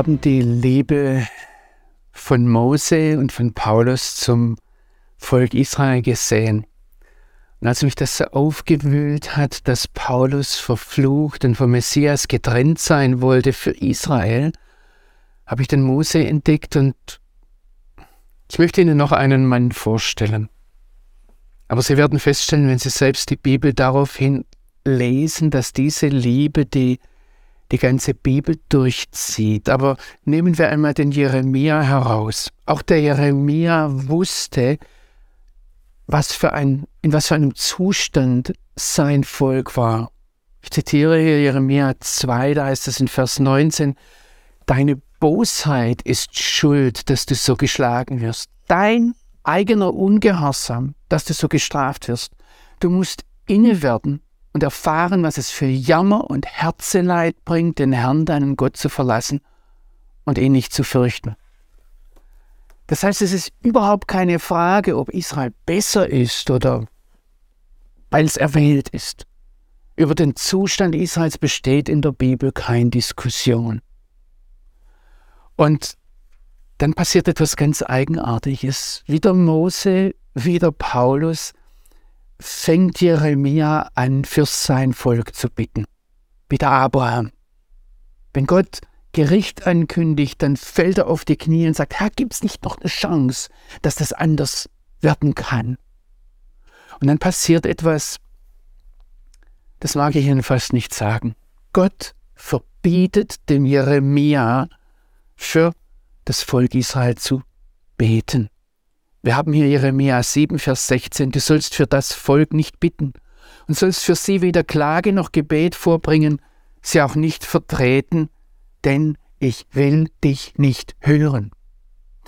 haben die Liebe von Mose und von Paulus zum Volk Israel gesehen. Und als mich das so aufgewühlt hat, dass Paulus verflucht und vom Messias getrennt sein wollte für Israel, habe ich den Mose entdeckt und ich möchte Ihnen noch einen Mann vorstellen. Aber Sie werden feststellen, wenn Sie selbst die Bibel daraufhin lesen, dass diese Liebe die die ganze Bibel durchzieht. Aber nehmen wir einmal den Jeremia heraus. Auch der Jeremia wusste, was für ein, in was für einem Zustand sein Volk war. Ich zitiere hier Jeremia 2, da heißt es in Vers 19, Deine Bosheit ist schuld, dass du so geschlagen wirst. Dein eigener Ungehorsam, dass du so gestraft wirst. Du musst inne werden und erfahren, was es für Jammer und Herzeleid bringt, den Herrn, deinen Gott, zu verlassen und ihn nicht zu fürchten. Das heißt, es ist überhaupt keine Frage, ob Israel besser ist oder weil es erwählt ist. Über den Zustand Israels besteht in der Bibel keine Diskussion. Und dann passiert etwas ganz Eigenartiges. Wieder Mose, wieder Paulus fängt Jeremia an, für sein Volk zu bitten. Bitte Abraham. Wenn Gott Gericht ankündigt, dann fällt er auf die Knie und sagt, Herr, gibt es nicht noch eine Chance, dass das anders werden kann? Und dann passiert etwas, das mag ich Ihnen fast nicht sagen. Gott verbietet dem Jeremia für das Volk Israel zu beten. Wir haben hier Jeremia 7, Vers 16. Du sollst für das Volk nicht bitten und sollst für sie weder Klage noch Gebet vorbringen, sie auch nicht vertreten, denn ich will dich nicht hören.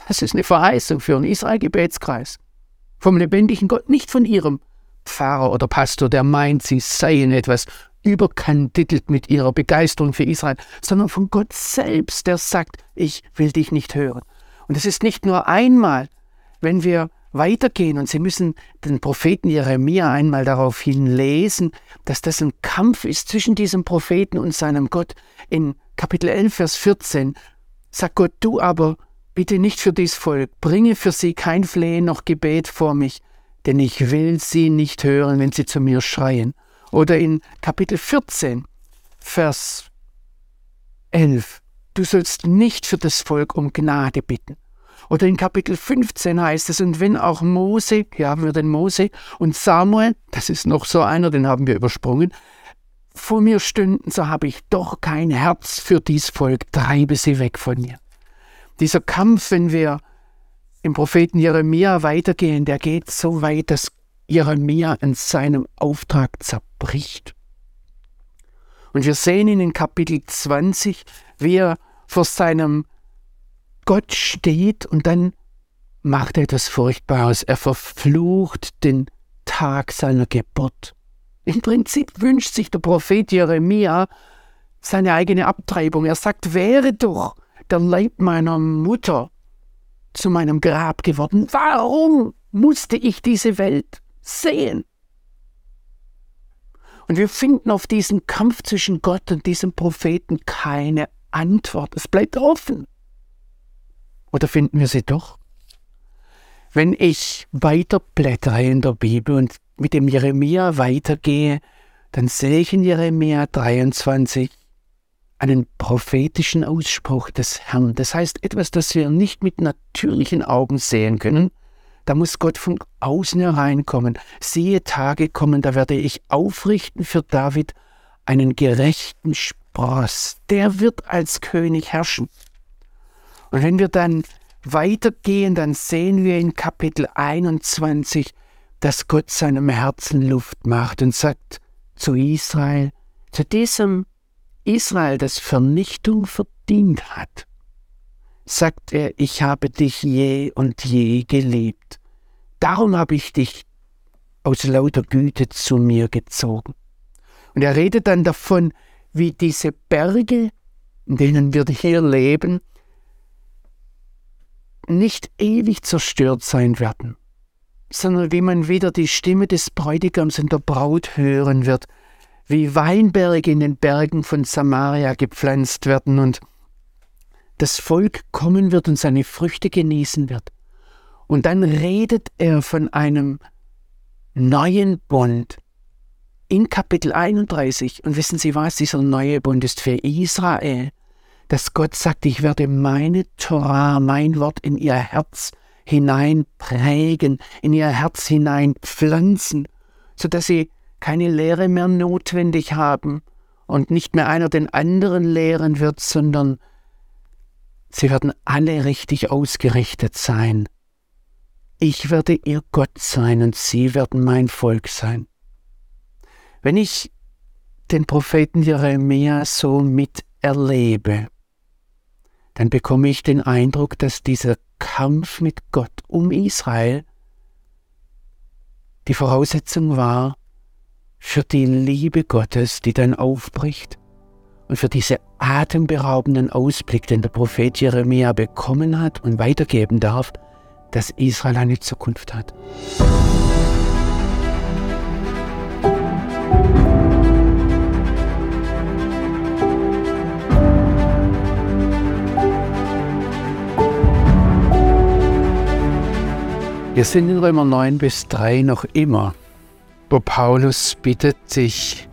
Das ist eine Verheißung für einen Israel-Gebetskreis. Vom lebendigen Gott, nicht von ihrem Pfarrer oder Pastor, der meint, sie seien etwas überkandidelt mit ihrer Begeisterung für Israel, sondern von Gott selbst, der sagt, ich will dich nicht hören. Und es ist nicht nur einmal, wenn wir weitergehen und Sie müssen den Propheten Jeremia einmal daraufhin lesen, dass das ein Kampf ist zwischen diesem Propheten und seinem Gott. In Kapitel 11, Vers 14 sagt Gott, du aber bitte nicht für dies Volk, bringe für sie kein Flehen noch Gebet vor mich, denn ich will sie nicht hören, wenn sie zu mir schreien. Oder in Kapitel 14, Vers 11, du sollst nicht für das Volk um Gnade bitten. Oder in Kapitel 15 heißt es, und wenn auch Mose, hier haben wir den Mose, und Samuel, das ist noch so einer, den haben wir übersprungen, vor mir stünden, so habe ich doch kein Herz für dies Volk, treibe sie weg von mir. Dieser Kampf, wenn wir im Propheten Jeremia weitergehen, der geht so weit, dass Jeremia in seinem Auftrag zerbricht. Und wir sehen ihn in Kapitel 20, wie er vor seinem Gott steht und dann macht er etwas Furchtbares. Er verflucht den Tag seiner Geburt. Im Prinzip wünscht sich der Prophet Jeremia seine eigene Abtreibung. Er sagt, wäre doch der Leib meiner Mutter zu meinem Grab geworden. Warum musste ich diese Welt sehen? Und wir finden auf diesen Kampf zwischen Gott und diesem Propheten keine Antwort. Es bleibt offen. Oder finden wir sie doch? Wenn ich weiterblättere in der Bibel und mit dem Jeremia weitergehe, dann sehe ich in Jeremia 23 einen prophetischen Ausspruch des Herrn. Das heißt etwas, das wir nicht mit natürlichen Augen sehen können. Da muss Gott von außen hereinkommen. Siehe Tage kommen, da werde ich aufrichten für David einen gerechten Spross. Der wird als König herrschen. Und wenn wir dann weitergehen, dann sehen wir in Kapitel 21, dass Gott seinem Herzen Luft macht und sagt zu Israel, zu diesem Israel, das Vernichtung verdient hat, sagt er, ich habe dich je und je geliebt. Darum habe ich dich aus lauter Güte zu mir gezogen. Und er redet dann davon, wie diese Berge, in denen wir hier leben, nicht ewig zerstört sein werden, sondern wie man wieder die Stimme des Bräutigams und der Braut hören wird, wie Weinberge in den Bergen von Samaria gepflanzt werden und das Volk kommen wird und seine Früchte genießen wird. Und dann redet er von einem neuen Bund in Kapitel 31. Und wissen Sie was? Dieser neue Bund ist für Israel, dass Gott sagt, ich werde meine Torah, mein Wort in ihr Herz hinein prägen, in ihr Herz hinein pflanzen, sodass sie keine Lehre mehr notwendig haben und nicht mehr einer den anderen lehren wird, sondern sie werden alle richtig ausgerichtet sein. Ich werde ihr Gott sein und sie werden mein Volk sein. Wenn ich den Propheten Jeremia so miterlebe, dann bekomme ich den Eindruck, dass dieser Kampf mit Gott um Israel die Voraussetzung war für die Liebe Gottes, die dann aufbricht und für diese atemberaubenden Ausblick, den der Prophet Jeremia bekommen hat und weitergeben darf, dass Israel eine Zukunft hat. Wir sind in Römer 9 bis 3 noch immer, wo Paulus bittet, ich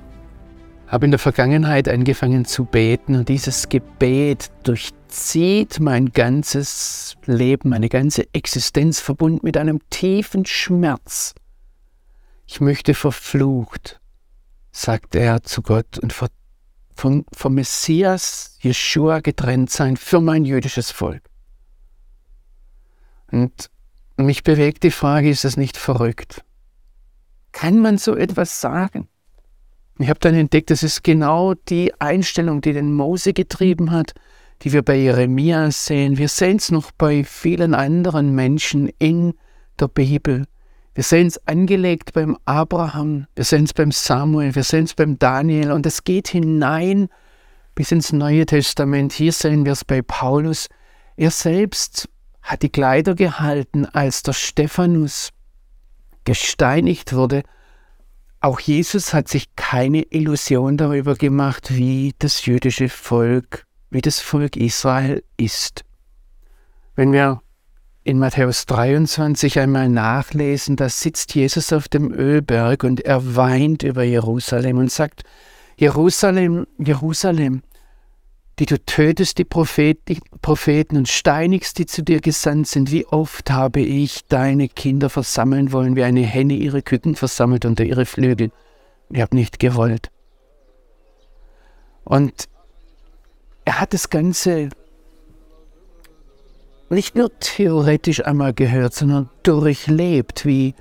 habe in der Vergangenheit angefangen zu beten und dieses Gebet durchzieht mein ganzes Leben, meine ganze Existenz verbunden mit einem tiefen Schmerz. Ich möchte verflucht, sagt er zu Gott, und vom, vom Messias Jeshua getrennt sein für mein jüdisches Volk. Und mich bewegt die Frage, ist das nicht verrückt? Kann man so etwas sagen? Ich habe dann entdeckt, das ist genau die Einstellung, die den Mose getrieben hat, die wir bei Jeremia sehen. Wir sehen es noch bei vielen anderen Menschen in der Bibel. Wir sehen es angelegt beim Abraham, wir sehen es beim Samuel, wir sehen es beim Daniel und es geht hinein bis ins Neue Testament. Hier sehen wir es bei Paulus. Er selbst hat die Kleider gehalten, als der Stephanus gesteinigt wurde. Auch Jesus hat sich keine Illusion darüber gemacht, wie das jüdische Volk, wie das Volk Israel ist. Wenn wir in Matthäus 23 einmal nachlesen, da sitzt Jesus auf dem Ölberg und er weint über Jerusalem und sagt, Jerusalem, Jerusalem, die du tötest die Propheten und steinigst, die zu dir gesandt sind. Wie oft habe ich deine Kinder versammeln wollen, wie eine Henne ihre Küken versammelt unter ihre Flügel. Ich habe nicht gewollt. Und er hat das Ganze nicht nur theoretisch einmal gehört, sondern durchlebt, wie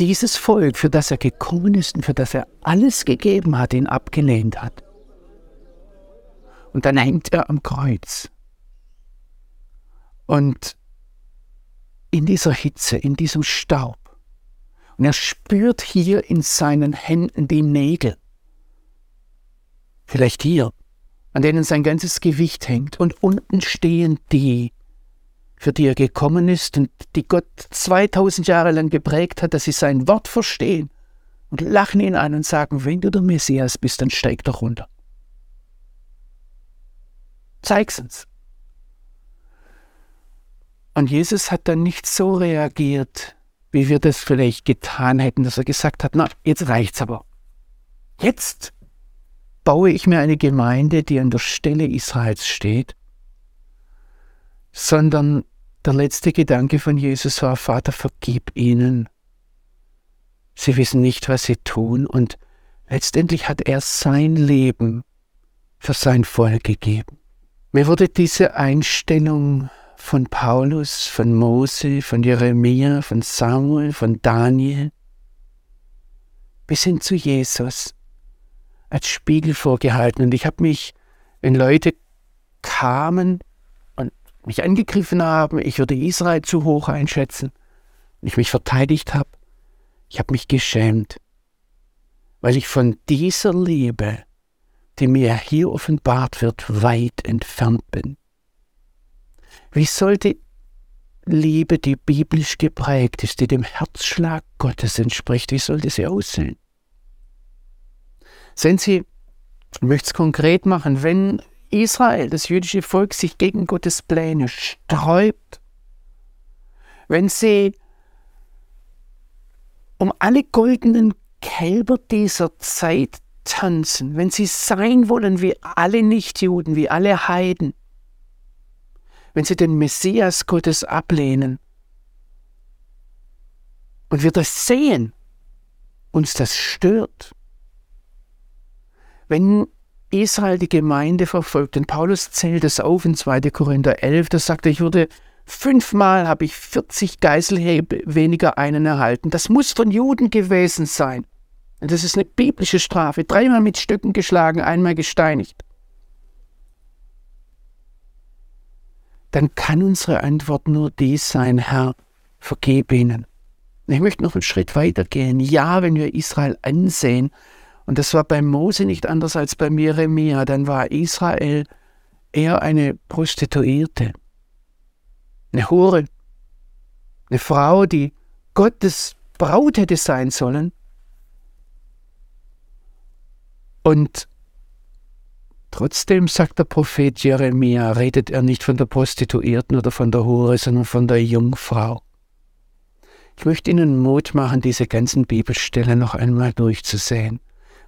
dieses Volk, für das er gekommen ist und für das er alles gegeben hat, ihn abgelehnt hat. Und dann hängt er am Kreuz. Und in dieser Hitze, in diesem Staub. Und er spürt hier in seinen Händen die Nägel. Vielleicht hier, an denen sein ganzes Gewicht hängt. Und unten stehen die, für die er gekommen ist und die Gott 2000 Jahre lang geprägt hat, dass sie sein Wort verstehen und lachen ihn an und sagen, wenn du der Messias bist, dann steig doch runter. Zeig's uns. Und Jesus hat dann nicht so reagiert, wie wir das vielleicht getan hätten, dass er gesagt hat, na, jetzt reicht's aber. Jetzt baue ich mir eine Gemeinde, die an der Stelle Israels steht, sondern der letzte Gedanke von Jesus war, Vater, vergib ihnen. Sie wissen nicht, was sie tun und letztendlich hat er sein Leben für sein Volk gegeben. Mir wurde diese Einstellung von Paulus, von Mose, von Jeremia, von Samuel, von Daniel bis hin zu Jesus als Spiegel vorgehalten. Und ich habe mich, wenn Leute kamen und mich angegriffen haben, ich würde Israel zu hoch einschätzen und ich mich verteidigt habe, ich habe mich geschämt, weil ich von dieser Liebe die mir hier offenbart wird, weit entfernt bin. Wie sollte Liebe, die biblisch geprägt ist, die dem Herzschlag Gottes entspricht, wie sollte sie aussehen? Sehen Sie, ich möchte es konkret machen, wenn Israel, das jüdische Volk, sich gegen Gottes Pläne sträubt, wenn sie um alle goldenen Kälber dieser Zeit tanzen, wenn sie sein wollen wie alle Nichtjuden, wie alle Heiden, wenn sie den Messias Gottes ablehnen. Und wir das sehen, uns das stört. Wenn Israel die Gemeinde verfolgt, und Paulus zählt es auf in 2. Korinther 11, da sagt er, ich wurde fünfmal, habe ich 40 Geiselhebe weniger einen erhalten. Das muss von Juden gewesen sein. Das ist eine biblische Strafe. Dreimal mit Stücken geschlagen, einmal gesteinigt. Dann kann unsere Antwort nur dies sein, Herr, vergib ihnen. Ich möchte noch einen Schritt weiter gehen. Ja, wenn wir Israel ansehen, und das war bei Mose nicht anders als bei Jeremia, dann war Israel eher eine Prostituierte, eine Hure, eine Frau, die Gottes Braut hätte sein sollen. Und trotzdem sagt der Prophet Jeremia, redet er nicht von der Prostituierten oder von der Hure, sondern von der Jungfrau. Ich möchte Ihnen Mut machen, diese ganzen Bibelstellen noch einmal durchzusehen.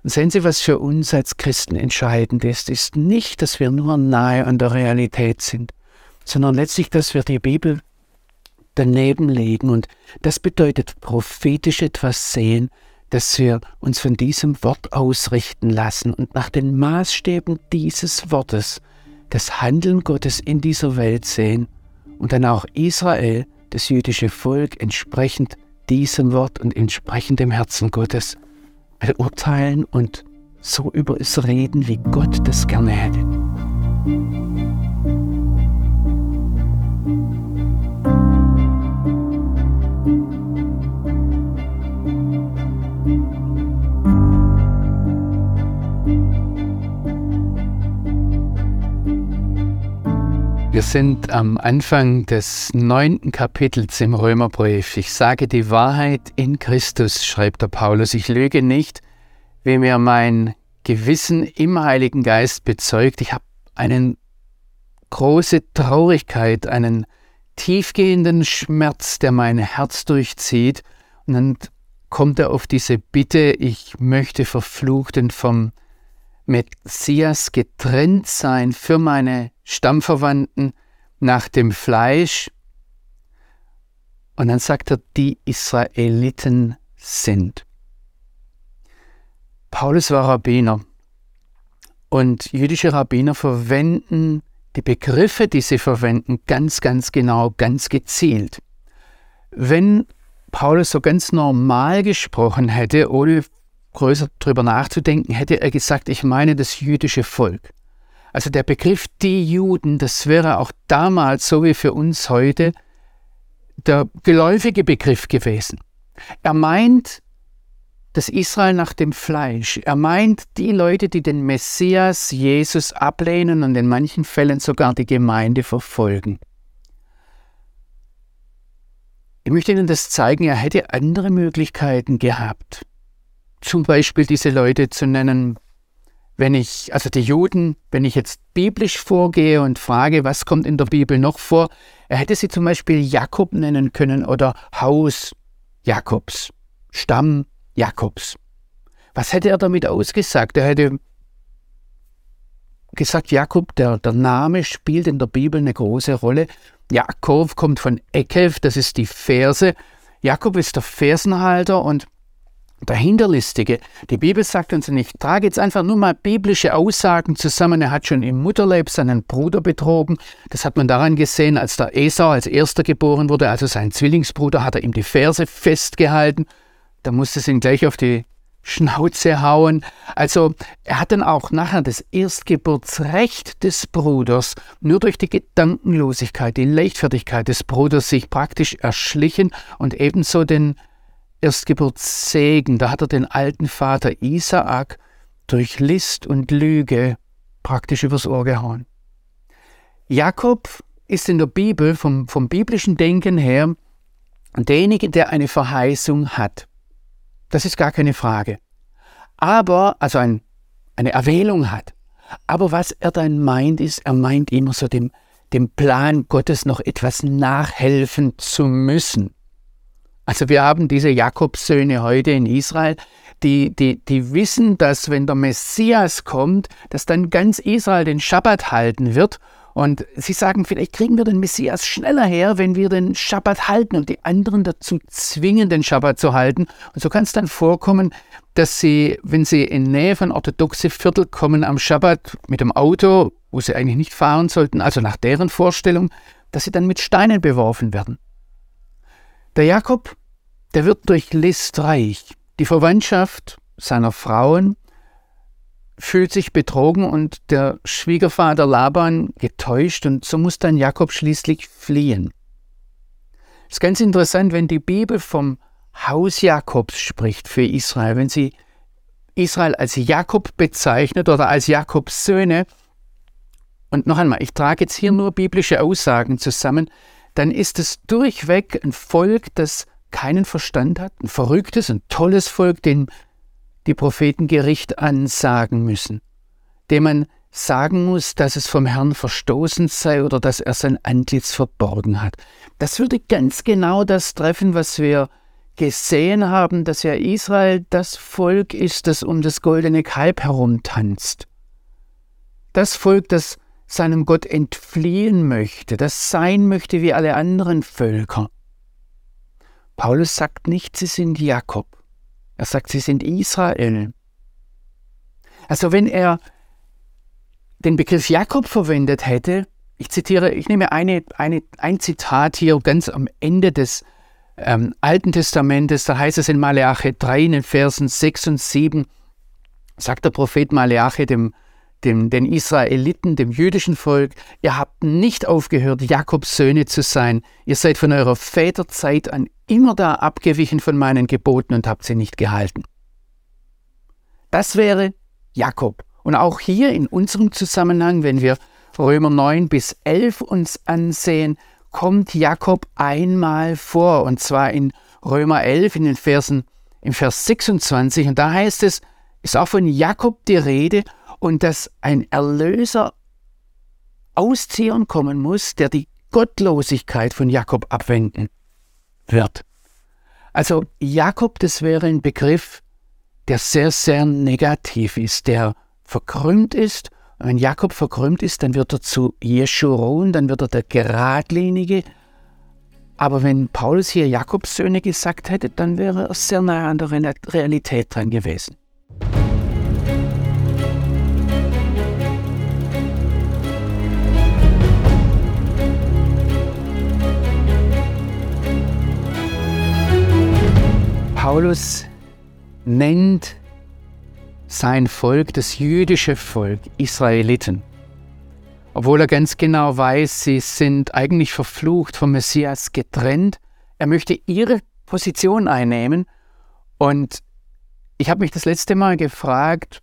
Und sehen Sie, was für uns als Christen entscheidend ist, ist nicht, dass wir nur nahe an der Realität sind, sondern letztlich, dass wir die Bibel daneben legen. Und das bedeutet prophetisch etwas sehen, dass wir uns von diesem Wort ausrichten lassen und nach den Maßstäben dieses Wortes das Handeln Gottes in dieser Welt sehen und dann auch Israel das jüdische Volk entsprechend diesem Wort und entsprechend dem Herzen Gottes beurteilen und so über es reden, wie Gott das gerne hätte. Sind am Anfang des neunten Kapitels im Römerbrief. Ich sage die Wahrheit in Christus, schreibt der Paulus. Ich lüge nicht, wie mir mein Gewissen im Heiligen Geist bezeugt. Ich habe eine große Traurigkeit, einen tiefgehenden Schmerz, der mein Herz durchzieht. Und dann kommt er auf diese Bitte, ich möchte verflucht und vom Messias getrennt sein für meine Stammverwandten nach dem Fleisch. Und dann sagt er, die Israeliten sind. Paulus war Rabbiner und jüdische Rabbiner verwenden die Begriffe, die sie verwenden, ganz, ganz genau, ganz gezielt. Wenn Paulus so ganz normal gesprochen hätte, ohne größer darüber nachzudenken, hätte er gesagt, ich meine das jüdische Volk. Also der Begriff die Juden, das wäre auch damals, so wie für uns heute, der geläufige Begriff gewesen. Er meint das Israel nach dem Fleisch. Er meint die Leute, die den Messias Jesus ablehnen und in manchen Fällen sogar die Gemeinde verfolgen. Ich möchte Ihnen das zeigen, er hätte andere Möglichkeiten gehabt. Zum Beispiel diese Leute zu nennen, wenn ich, also die Juden, wenn ich jetzt biblisch vorgehe und frage, was kommt in der Bibel noch vor, er hätte sie zum Beispiel Jakob nennen können oder Haus Jakobs, Stamm Jakobs. Was hätte er damit ausgesagt? Er hätte gesagt, Jakob, der, der Name spielt in der Bibel eine große Rolle. Jakob kommt von Ekev, das ist die Verse. Jakob ist der Fersenhalter und der Hinterlistige. Die Bibel sagt uns nicht, trage jetzt einfach nur mal biblische Aussagen zusammen. Er hat schon im Mutterleib seinen Bruder betrogen. Das hat man daran gesehen, als der Esau als erster geboren wurde, also sein Zwillingsbruder, hat er ihm die Ferse festgehalten. Da musste es ihn gleich auf die Schnauze hauen. Also er hat dann auch nachher das Erstgeburtsrecht des Bruders nur durch die Gedankenlosigkeit, die Leichtfertigkeit des Bruders sich praktisch erschlichen und ebenso den Erstgeburtssegen, da hat er den alten Vater Isaak durch List und Lüge praktisch übers Ohr gehauen. Jakob ist in der Bibel vom, vom biblischen Denken her derjenige, der eine Verheißung hat. Das ist gar keine Frage. Aber, also ein, eine Erwählung hat. Aber was er dann meint, ist, er meint immer so dem, dem Plan Gottes noch etwas nachhelfen zu müssen. Also wir haben diese Jakobssöhne heute in Israel, die, die, die wissen, dass wenn der Messias kommt, dass dann ganz Israel den Schabbat halten wird. Und sie sagen, vielleicht kriegen wir den Messias schneller her, wenn wir den Schabbat halten und die anderen dazu zwingen, den Schabbat zu halten. Und so kann es dann vorkommen, dass sie, wenn sie in Nähe von orthodoxe Viertel kommen am Schabbat mit dem Auto, wo sie eigentlich nicht fahren sollten, also nach deren Vorstellung, dass sie dann mit Steinen beworfen werden. Der Jakob, der wird durch List reich. Die Verwandtschaft seiner Frauen fühlt sich betrogen und der Schwiegervater Laban getäuscht und so muss dann Jakob schließlich fliehen. Es ist ganz interessant, wenn die Bibel vom Haus Jakobs spricht für Israel, wenn sie Israel als Jakob bezeichnet oder als Jakobs Söhne, und noch einmal, ich trage jetzt hier nur biblische Aussagen zusammen, dann ist es durchweg ein Volk, das keinen Verstand hat, ein verrücktes, ein tolles Volk, dem die Propheten Gericht ansagen müssen, dem man sagen muss, dass es vom Herrn verstoßen sei oder dass er sein Antlitz verborgen hat. Das würde ganz genau das treffen, was wir gesehen haben, dass ja Israel das Volk ist, das um das goldene Kalb herumtanzt. Das Volk, das seinem Gott entfliehen möchte, das sein möchte wie alle anderen Völker. Paulus sagt nicht, sie sind Jakob. Er sagt, sie sind Israel. Also wenn er den Begriff Jakob verwendet hätte, ich zitiere, ich nehme eine, eine, ein Zitat hier ganz am Ende des ähm, Alten Testamentes, da heißt es in Maleache 3 in den Versen 6 und 7, sagt der Prophet Maleache dem dem, den Israeliten, dem jüdischen Volk, ihr habt nicht aufgehört, Jakobs Söhne zu sein. Ihr seid von eurer Väterzeit an immer da abgewichen von meinen Geboten und habt sie nicht gehalten. Das wäre Jakob. Und auch hier in unserem Zusammenhang, wenn wir Römer 9 bis 11 uns ansehen, kommt Jakob einmal vor, und zwar in Römer 11 in den Versen, im Vers 26, und da heißt es, ist auch von Jakob die Rede, und dass ein Erlöser aus Zion kommen muss, der die Gottlosigkeit von Jakob abwenden wird. Also Jakob, das wäre ein Begriff, der sehr, sehr negativ ist, der verkrümmt ist. Und wenn Jakob verkrümmt ist, dann wird er zu Jeschuron, dann wird er der Geradlinige. Aber wenn Paulus hier Jakobs Söhne gesagt hätte, dann wäre er sehr nah an der Realität dran gewesen. Paulus nennt sein Volk das jüdische Volk, Israeliten. Obwohl er ganz genau weiß, sie sind eigentlich verflucht vom Messias getrennt. Er möchte ihre Position einnehmen. Und ich habe mich das letzte Mal gefragt,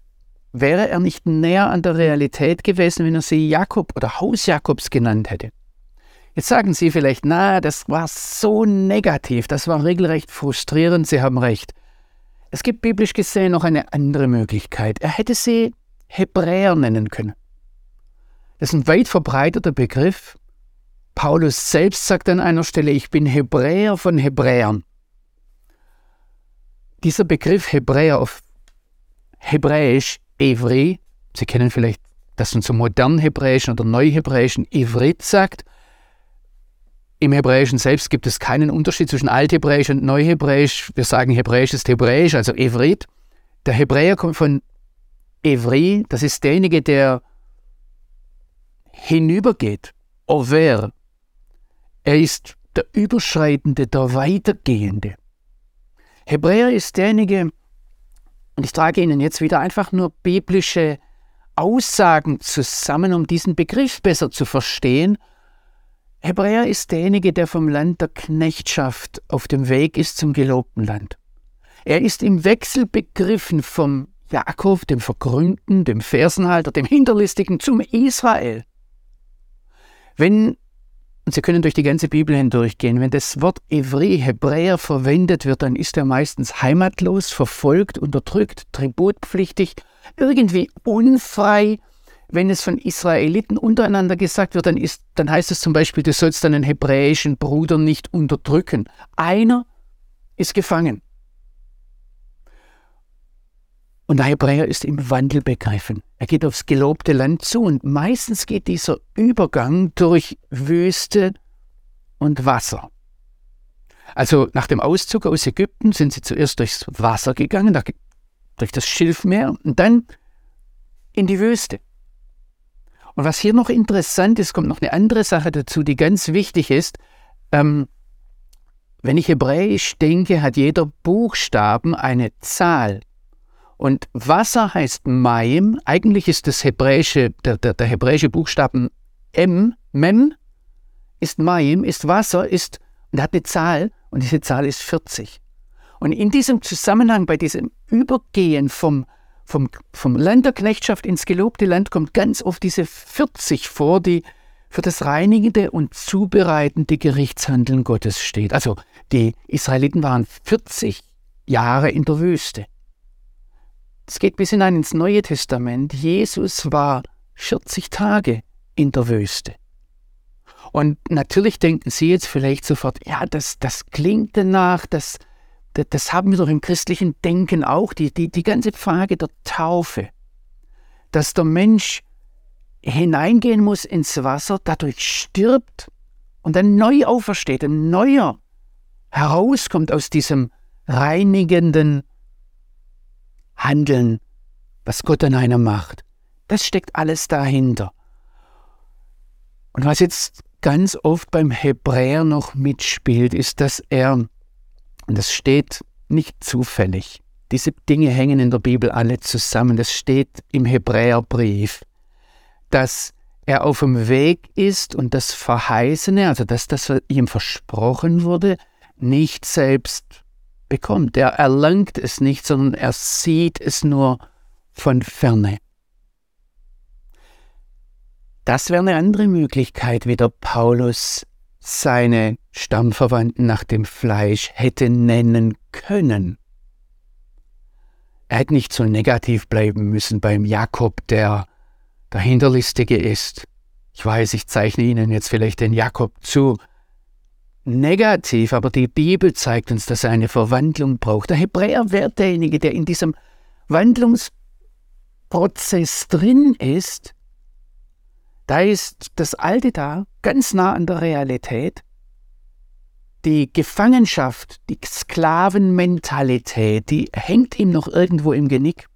wäre er nicht näher an der Realität gewesen, wenn er sie Jakob oder Haus Jakobs genannt hätte? Jetzt sagen Sie vielleicht, na, das war so negativ, das war regelrecht frustrierend, Sie haben recht. Es gibt biblisch gesehen noch eine andere Möglichkeit. Er hätte sie Hebräer nennen können. Das ist ein weit verbreiteter Begriff. Paulus selbst sagt an einer Stelle, ich bin Hebräer von Hebräern. Dieser Begriff Hebräer auf Hebräisch, Evri, Sie kennen vielleicht das uns so modern Hebräischen oder Neuhebräischen Ivrit sagt, im Hebräischen selbst gibt es keinen Unterschied zwischen Althebräisch und Neuhebräisch. Wir sagen, Hebräisch ist Hebräisch, also Evrit. Der Hebräer kommt von Evri, das ist derjenige, der hinübergeht. Over. Er ist der Überschreitende, der Weitergehende. Hebräer ist derjenige, und ich trage Ihnen jetzt wieder einfach nur biblische Aussagen zusammen, um diesen Begriff besser zu verstehen Hebräer ist derjenige, der vom Land der Knechtschaft auf dem Weg ist zum gelobten Land. Er ist im Wechsel begriffen vom Jakob, dem Verkrümmten, dem Fersenhalter, dem Hinterlistigen zum Israel. Wenn, und Sie können durch die ganze Bibel hindurchgehen, wenn das Wort Evri, Hebräer verwendet wird, dann ist er meistens heimatlos, verfolgt, unterdrückt, tributpflichtig, irgendwie unfrei, wenn es von Israeliten untereinander gesagt wird, dann, ist, dann heißt es zum Beispiel, du sollst deinen hebräischen Bruder nicht unterdrücken. Einer ist gefangen. Und der Hebräer ist im Wandel begriffen. Er geht aufs gelobte Land zu und meistens geht dieser Übergang durch Wüste und Wasser. Also nach dem Auszug aus Ägypten sind sie zuerst durchs Wasser gegangen, durch das Schilfmeer und dann in die Wüste. Und was hier noch interessant ist, kommt noch eine andere Sache dazu, die ganz wichtig ist. Ähm, wenn ich hebräisch denke, hat jeder Buchstaben eine Zahl. Und Wasser heißt Maim. Eigentlich ist das hebräische, der, der, der hebräische Buchstaben M, Mem, ist Maim, ist Wasser, ist und hat eine Zahl und diese Zahl ist 40. Und in diesem Zusammenhang, bei diesem Übergehen vom, vom, vom Land ins gelobte Land, kommt ganz oft diese 40 vor, die für das reinigende und zubereitende Gerichtshandeln Gottes steht. Also die Israeliten waren 40 Jahre in der Wüste. Es geht bis hinein ins Neue Testament. Jesus war 40 Tage in der Wüste. Und natürlich denken Sie jetzt vielleicht sofort, ja, das, das klingt danach, das, das, haben wir doch im christlichen Denken auch, die, die, die ganze Frage der Taufe, dass der Mensch hineingehen muss ins Wasser, dadurch stirbt und dann neu aufersteht, ein neuer herauskommt aus diesem reinigenden Handeln, was Gott an einer macht. Das steckt alles dahinter. Und was jetzt ganz oft beim Hebräer noch mitspielt, ist, dass er, und das steht nicht zufällig, diese Dinge hängen in der Bibel alle zusammen, das steht im Hebräerbrief, dass er auf dem Weg ist und das Verheißene, also dass das ihm versprochen wurde, nicht selbst bekommt. Er erlangt es nicht, sondern er sieht es nur von ferne. Das wäre eine andere Möglichkeit, wie der Paulus seine Stammverwandten nach dem Fleisch hätte nennen können. Er hätte nicht so negativ bleiben müssen beim Jakob, der der Hinterlistige ist. Ich weiß, ich zeichne Ihnen jetzt vielleicht den Jakob zu. Negativ, aber die Bibel zeigt uns, dass er eine Verwandlung braucht. Der Hebräer wäre derjenige, der in diesem Wandlungsprozess drin ist da ist das Alte da, ganz nah an der Realität. Die Gefangenschaft, die Sklavenmentalität, die hängt ihm noch irgendwo im Genick.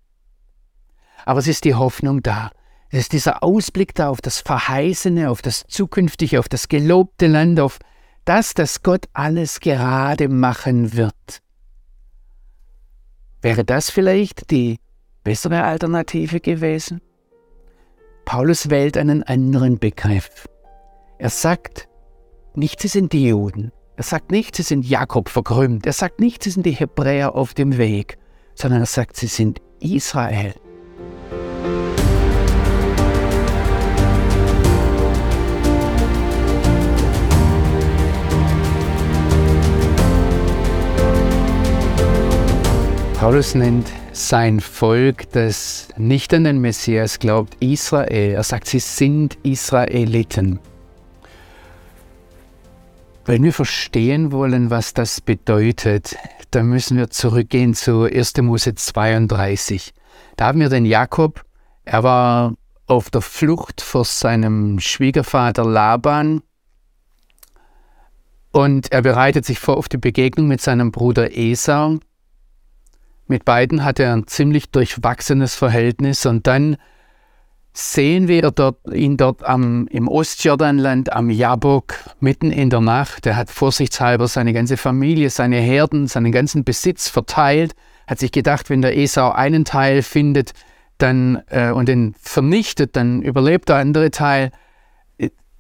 Aber es ist die Hoffnung da. Es ist dieser Ausblick da auf das Verheißene, auf das Zukünftige, auf das gelobte Land, auf das, dass Gott alles gerade machen wird. Wäre das vielleicht die bessere Alternative gewesen? Paulus wählt einen anderen Begriff. Er sagt, nicht sie sind die Juden. Er sagt nicht, sie sind Jakob verkrümmt. Er sagt nicht, sie sind die Hebräer auf dem Weg, sondern er sagt, sie sind Israel. Paulus nennt sein Volk, das nicht an den Messias glaubt, Israel. Er sagt, sie sind Israeliten. Wenn wir verstehen wollen, was das bedeutet, dann müssen wir zurückgehen zu 1. Mose 32. Da haben wir den Jakob, er war auf der Flucht vor seinem Schwiegervater Laban und er bereitet sich vor auf die Begegnung mit seinem Bruder Esau. Mit beiden hat er ein ziemlich durchwachsenes Verhältnis und dann sehen wir dort, ihn dort am, im Ostjordanland am Jabok mitten in der Nacht. Er hat vorsichtshalber seine ganze Familie, seine Herden, seinen ganzen Besitz verteilt, hat sich gedacht, wenn der Esau einen Teil findet dann, äh, und den vernichtet, dann überlebt der andere Teil.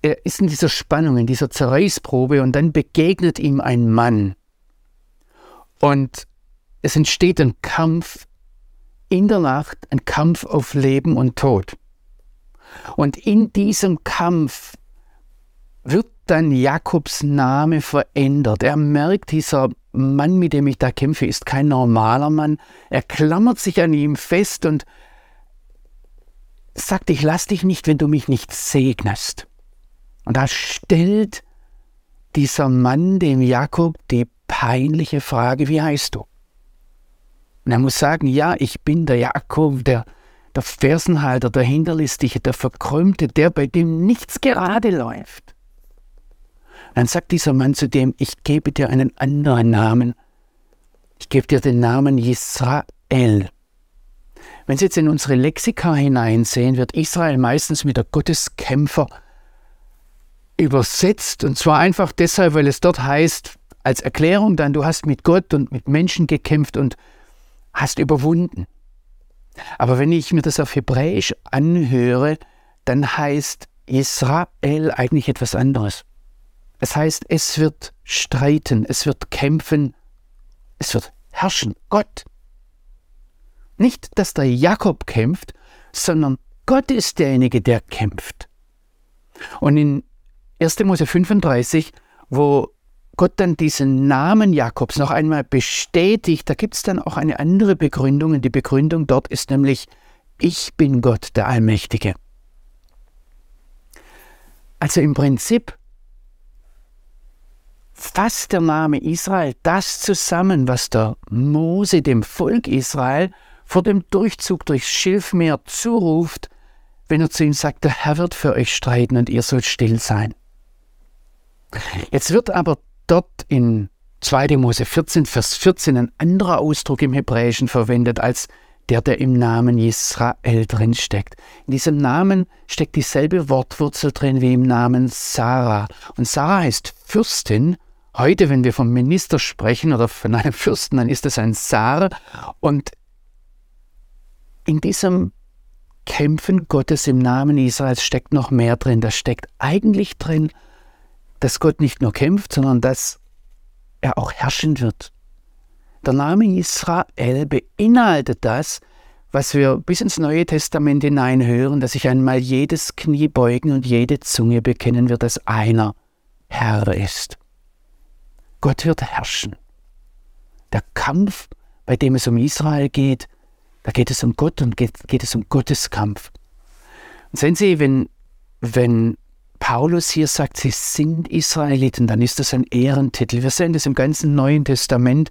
Er ist in dieser Spannung, in dieser Zerreißprobe und dann begegnet ihm ein Mann. Und es entsteht ein Kampf in der Nacht, ein Kampf auf Leben und Tod. Und in diesem Kampf wird dann Jakobs Name verändert. Er merkt, dieser Mann, mit dem ich da kämpfe, ist kein normaler Mann. Er klammert sich an ihm fest und sagt, ich lass dich nicht, wenn du mich nicht segnest. Und da stellt dieser Mann dem Jakob die peinliche Frage, wie heißt du? Und er muss sagen, ja, ich bin der Jakob, der, der Fersenhalter, der Hinterlistige, der Verkrümmte, der, bei dem nichts gerade läuft. Dann sagt dieser Mann zu dem, ich gebe dir einen anderen Namen. Ich gebe dir den Namen Israel. Wenn Sie jetzt in unsere Lexika hineinsehen, wird Israel meistens mit der Gotteskämpfer übersetzt. Und zwar einfach deshalb, weil es dort heißt, als Erklärung dann, du hast mit Gott und mit Menschen gekämpft und hast überwunden. Aber wenn ich mir das auf Hebräisch anhöre, dann heißt Israel eigentlich etwas anderes. Es heißt, es wird streiten, es wird kämpfen, es wird herrschen. Gott. Nicht, dass der Jakob kämpft, sondern Gott ist derjenige, der kämpft. Und in 1. Mose 35, wo Gott dann diesen Namen Jakobs noch einmal bestätigt, da gibt es dann auch eine andere Begründung. Und die Begründung dort ist nämlich, ich bin Gott, der Allmächtige. Also im Prinzip fasst der Name Israel das zusammen, was der Mose dem Volk Israel vor dem Durchzug durchs Schilfmeer zuruft, wenn er zu ihm sagt, der Herr wird für euch streiten und ihr sollt still sein. Jetzt wird aber dort in 2. Mose 14, Vers 14 ein anderer Ausdruck im Hebräischen verwendet als der, der im Namen Israel drin steckt. In diesem Namen steckt dieselbe Wortwurzel drin wie im Namen Sarah. Und Sarah heißt Fürstin. Heute, wenn wir vom Minister sprechen oder von einem Fürsten, dann ist es ein Sar. Und in diesem Kämpfen Gottes im Namen Israels steckt noch mehr drin. Da steckt eigentlich drin, dass Gott nicht nur kämpft, sondern dass er auch herrschen wird. Der Name Israel beinhaltet das, was wir bis ins Neue Testament hineinhören, dass sich einmal jedes Knie beugen und jede Zunge bekennen wird, dass einer Herr ist. Gott wird herrschen. Der Kampf, bei dem es um Israel geht, da geht es um Gott und geht, geht es um Gottes Kampf. Und sehen Sie, wenn, wenn Paulus hier sagt, sie sind Israeliten, dann ist das ein Ehrentitel. Wir sehen das im ganzen Neuen Testament,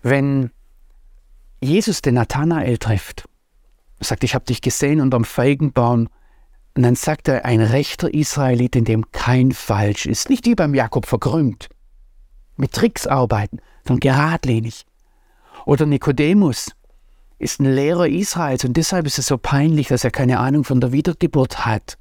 wenn Jesus den Nathanael trifft. Sagt, ich habe dich gesehen unterm Feigenbaum. Und dann sagt er, ein rechter Israelit, in dem kein Falsch ist. Nicht wie beim Jakob verkrümmt, mit Tricks arbeiten, sondern geradlinig. Oder Nikodemus ist ein Lehrer Israels und deshalb ist es so peinlich, dass er keine Ahnung von der Wiedergeburt hat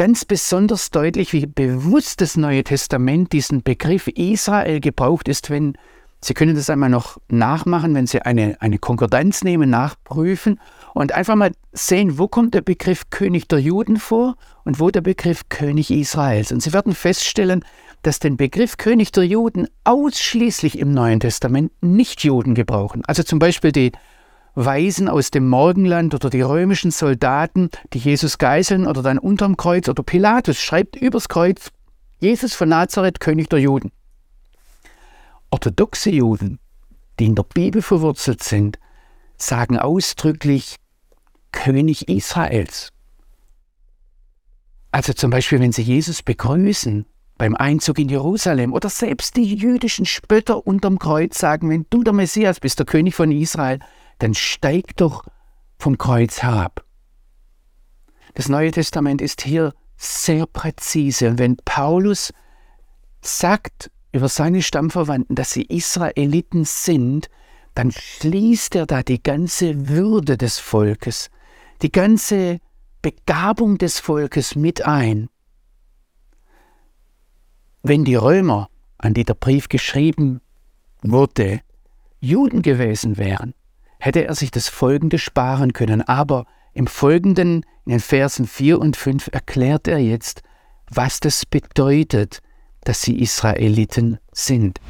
ganz besonders deutlich, wie bewusst das Neue Testament diesen Begriff Israel gebraucht ist, wenn Sie können das einmal noch nachmachen, wenn Sie eine, eine Konkordanz nehmen, nachprüfen und einfach mal sehen, wo kommt der Begriff König der Juden vor und wo der Begriff König Israels. Und Sie werden feststellen, dass den Begriff König der Juden ausschließlich im Neuen Testament nicht Juden gebrauchen. Also zum Beispiel die Weisen aus dem Morgenland oder die römischen Soldaten, die Jesus geißeln oder dann unterm Kreuz oder Pilatus schreibt übers Kreuz Jesus von Nazareth, König der Juden. Orthodoxe Juden, die in der Bibel verwurzelt sind, sagen ausdrücklich König Israels. Also zum Beispiel, wenn sie Jesus begrüßen beim Einzug in Jerusalem oder selbst die jüdischen Spötter unterm Kreuz sagen, wenn du der Messias bist, der König von Israel, dann steig doch vom Kreuz herab. Das Neue Testament ist hier sehr präzise. Und wenn Paulus sagt über seine Stammverwandten, dass sie Israeliten sind, dann schließt er da die ganze Würde des Volkes, die ganze Begabung des Volkes mit ein. Wenn die Römer, an die der Brief geschrieben wurde, Juden gewesen wären, hätte er sich das Folgende sparen können. Aber im Folgenden, in den Versen 4 und 5, erklärt er jetzt, was das bedeutet, dass sie Israeliten sind.